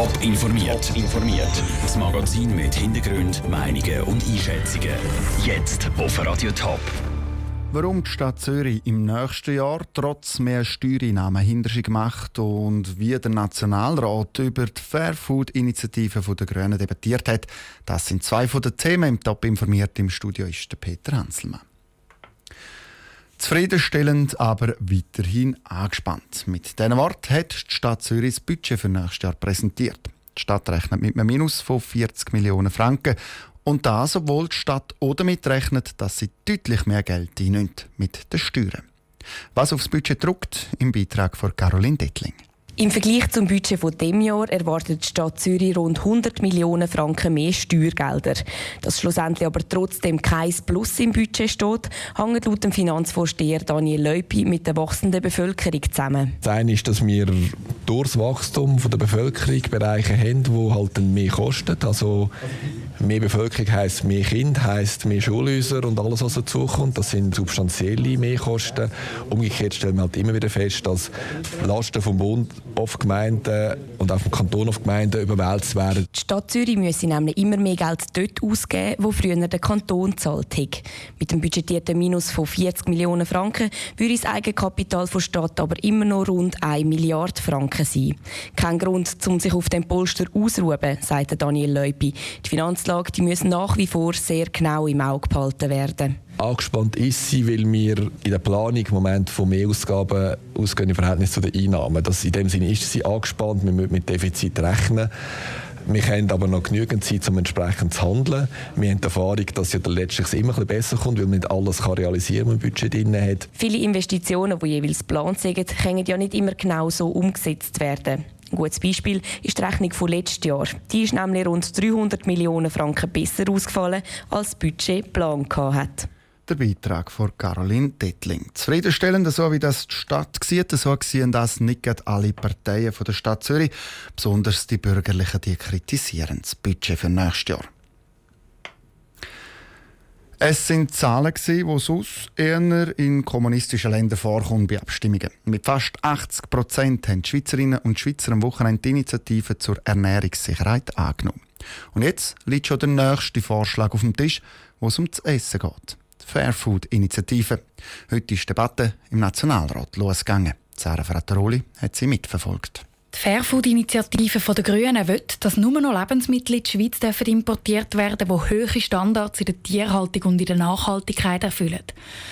Top informiert. informiert. Das Magazin mit Hintergrund, Meinungen und Einschätzungen. Jetzt auf Radio Top. Warum die Stadt Zürich im nächsten Jahr trotz mehr Steuereinnahmen hinter sich macht und wie der Nationalrat über die Fairfood-Initiative der Grünen debattiert hat, das sind zwei von den Themen im Top informiert. Im Studio ist der Peter Hanselmann. Zufriedenstellend, aber weiterhin angespannt. Mit diesen Worten hat die Stadt Zürich das Budget für nächstes Jahr präsentiert. Die Stadt rechnet mit einem Minus von 40 Millionen Franken. Und das, obwohl die Stadt auch damit rechnet, dass sie deutlich mehr Geld einnimmt mit den Steuern. Was aufs Budget druckt, im Beitrag von Caroline Dettling. Im Vergleich zum Budget von dem Jahr erwartet die Stadt Zürich rund 100 Millionen Franken mehr Steuergelder. Dass schlussendlich aber trotzdem kein Plus im Budget steht, hängt laut dem Finanzvorsteher Daniel Leupi mit der wachsenden Bevölkerung zusammen. Das eine ist, dass wir durch das Wachstum der Bevölkerung Bereiche haben, die halt mehr kosten. Also mehr Bevölkerung heisst mehr Kind, heisst mehr Schulhäuser und alles, was dazukommt. Das sind substanzielle Mehrkosten. Umgekehrt stellen wir halt immer wieder fest, dass Lasten vom Bund auf Gemeinden und auch vom Kanton auf Gemeinden überwälzt werden. Die Stadt Zürich müsse nämlich immer mehr Geld dort ausgeben, wo früher der Kanton zahlt hat. Mit dem budgetierten Minus von 40 Millionen Franken würde das Eigenkapital der Stadt aber immer noch rund 1 Milliarde Franken sein. Kein Grund, um sich auf dem Polster auszuruhen, sagte Daniel Leupi. Die Finanzlage die muss nach wie vor sehr genau im Auge behalten werden angespannt ist sie, weil wir in der Planung im Moment von mehr Ausgaben ausgehen im Verhältnis zu den Einnahmen. Das, in dem Sinne ist sie angespannt, wir müssen mit Defizit rechnen. Wir haben aber noch genügend Zeit, um entsprechend zu handeln. Wir haben die Erfahrung, dass ja letztlich immer ein besser kommt, weil man nicht alles kann realisieren kann, was man Budget drin hat. Viele Investitionen, die jeweils geplant sind, können ja nicht immer genau so umgesetzt werden. Ein gutes Beispiel ist die Rechnung von letztes Jahr. Die ist nämlich rund 300 Millionen Franken besser ausgefallen, als das Budget geplant hat der Beitrag von Caroline Dettling. Zufriedenstellend, so wie das die Stadt sieht, so sehen das nicht alle Parteien der Stadt Zürich, besonders die Bürgerlichen, die kritisieren das Budget für nächstes Jahr. Es sind Zahlen, die sonst eher in kommunistischen Ländern vorkommen bei Abstimmungen. Mit fast 80 Prozent haben die Schweizerinnen und Schweizer am Wochenende die Initiative zur Ernährungssicherheit angenommen. Und jetzt liegt schon der nächste Vorschlag auf dem Tisch, wo es um das Essen geht. Fairfood-Initiative. Heute ist die Debatte im Nationalrat losgegangen. Sarah Frattaroli hat sie mitverfolgt. Die Fairfood-Initiative der Grünen will, dass nur noch Lebensmittel in die Schweiz importiert werden die hohe Standards in der Tierhaltung und in der Nachhaltigkeit erfüllen.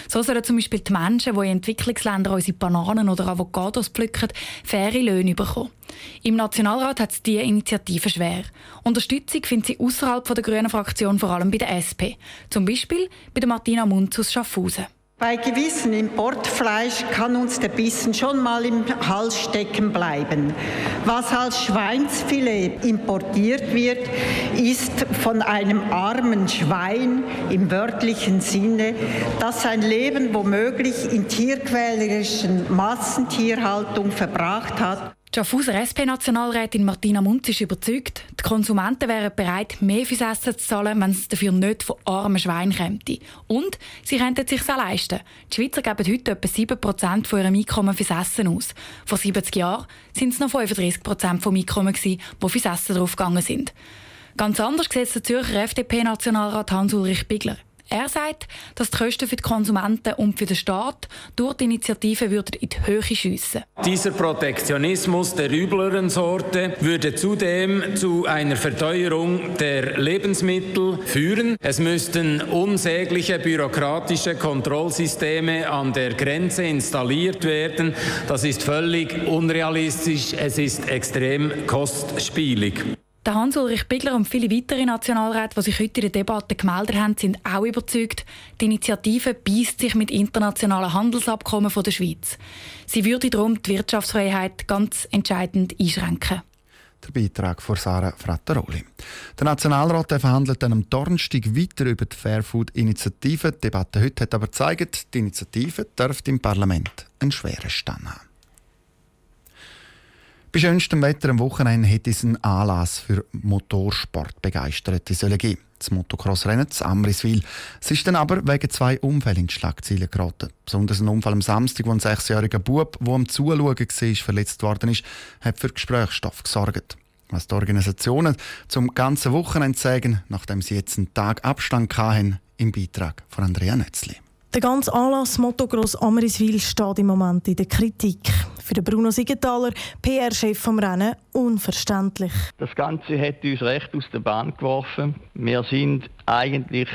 So sollen zum Beispiel die Menschen, die in Entwicklungsländern unsere Bananen oder Avocados pflücken, faire Löhne bekommen. Im Nationalrat hat es diese Initiative schwer. Unterstützung findet sie außerhalb der grünen Fraktion vor allem bei der SP. Zum Beispiel bei der Martina Munz aus Schaffhausen. Bei gewissem Importfleisch kann uns der Bissen schon mal im Hals stecken bleiben. Was als Schweinsfilet importiert wird, ist von einem armen Schwein im wörtlichen Sinne, das sein Leben womöglich in tierquälerischen Massentierhaltung verbracht hat Schaffhauser SP-Nationalrätin Martina Munz ist überzeugt, die Konsumenten wären bereit, mehr fürs Essen zu zahlen, wenn es dafür nicht von armen Schweinen käme. Und sie könnten es sich leisten. Die Schweizer geben heute etwa 7% von ihrem Einkommen fürs Essen aus. Vor 70 Jahren waren es noch 35% vom Einkommen, die fürs Essen draufgegangen sind. Ganz anders sieht der Zürcher FDP-Nationalrat Hans-Ulrich Bigler. Er sagt, dass die Kosten für die Konsumenten und für den Staat durch die Initiative würden in die Höhe schiessen. Dieser Protektionismus der übleren Sorte würde zudem zu einer Verteuerung der Lebensmittel führen. Es müssten unsägliche bürokratische Kontrollsysteme an der Grenze installiert werden. Das ist völlig unrealistisch. Es ist extrem kostspielig. Der Hans-Ulrich Bigler und viele weitere Nationalräte, die sich heute in der Debatte gemeldet haben, sind auch überzeugt, die Initiative beißt sich mit internationalen Handelsabkommen der Schweiz. Sie würde darum die Wirtschaftsfreiheit ganz entscheidend einschränken. Der Beitrag von Sarah Frattaroli. Der Nationalrat verhandelt dann am Donnerstag weiter über die Fairfood-Initiative. Die Debatte heute hat aber gezeigt, die Initiative dürfte im Parlament einen schweren Stand haben. Bei schönstem Wetter am Wochenende hätte es einen Anlass für Motorsportbegeisterte geben. Das Motocross-Rennen zu Amriswil. Es ist dann aber wegen zwei Unfällen in Schlagzeilen geraten. Besonders ein Unfall am Samstag, wo ein sechsjähriger Bub, der am Zuschauen war, verletzt worden ist, hat für Gesprächsstoff gesorgt. Was die Organisationen zum ganzen Wochenende sagen, nachdem sie jetzt einen Tag Abstand hatten, im Beitrag von Andrea Nötzli. Der ganze Anlass Motocross Amriswil steht im Moment in der Kritik. Für den Bruno Siegenthaler, PR-Chef vom Rennen, unverständlich. Das Ganze hat uns recht aus der Bahn geworfen. Wir sind eigentlich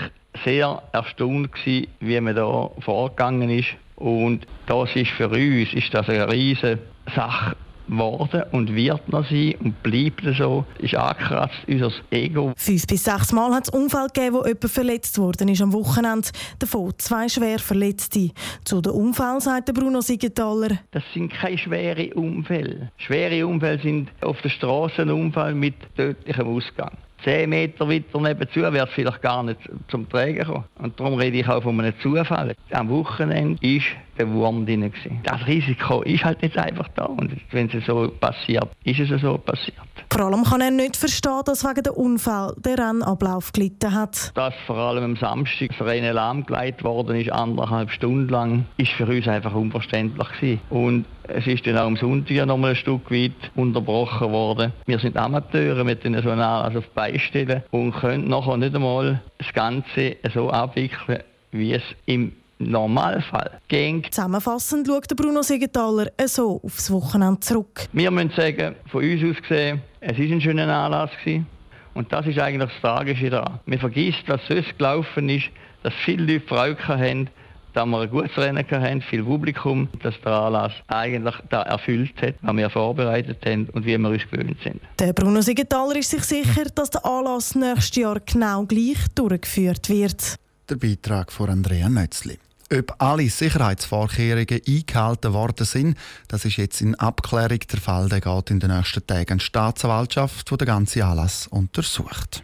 sehr erstaunt gewesen, wie man da vorgegangen ist. Und das ist für uns ist das eine riesige Sache worden und wird noch sein und bleibt so, ist angekratzt, unser Ego. Fünf bis sechs Mal hat es Unfall gegeben, wo jemand verletzt worden ist am Wochenende. Davon zwei schwer Verletzte. Zu den Unfällen sagt Bruno Siegenthaler. Das sind keine schweren Unfälle. Schwere Unfälle sind auf der Straße ein Unfall mit tödlichem Ausgang. 10 Meter weiter nebenzu wäre es vielleicht gar nicht zum Trägen gekommen. Und darum rede ich auch von einem Zufall. Am Wochenende ist der Wurm drin. Gewesen. Das Risiko ist halt nicht einfach da. Und wenn es so passiert, ist es so passiert. Vor allem kann er nicht verstehen, dass wegen dem Unfall der Rennablauf gelitten hat. Dass vor allem am Samstag das Rennen lahmgelegt worden ist, anderthalb Stunden lang, ist für uns einfach unverständlich gewesen. Und es ist dann auch am Sonntag noch mal ein Stück weit unterbrochen worden. Wir sind Amateure mit den so also auf Beistellen und können nachher nicht einmal das Ganze so abwickeln, wie es im Normalfall ging. Zusammenfassend schaut Bruno Siegenthaler so aufs Wochenende zurück. Wir müssen sagen, von uns aus gesehen, es war ein schöner Anlass. Gewesen. Und das ist eigentlich das Tragische daran. Man vergisst, was sonst gelaufen ist, dass viele Leute Freude haben, dass wir ein gutes Rennen hatten, viel Publikum, dass der Anlass eigentlich da erfüllt hat, was wir vorbereitet haben und wie wir uns gewöhnt sind. Der Bruno Siegenthaler ist sich sicher, dass der Anlass nächstes Jahr genau gleich durchgeführt wird. Der Beitrag von Andrea Nötzli. Ob alle Sicherheitsvorkehrungen eingehalten worden sind, das ist jetzt in Abklärung der Fall. Der geht in den nächsten Tagen die Staatsanwaltschaft, die den ganzen Anlass untersucht.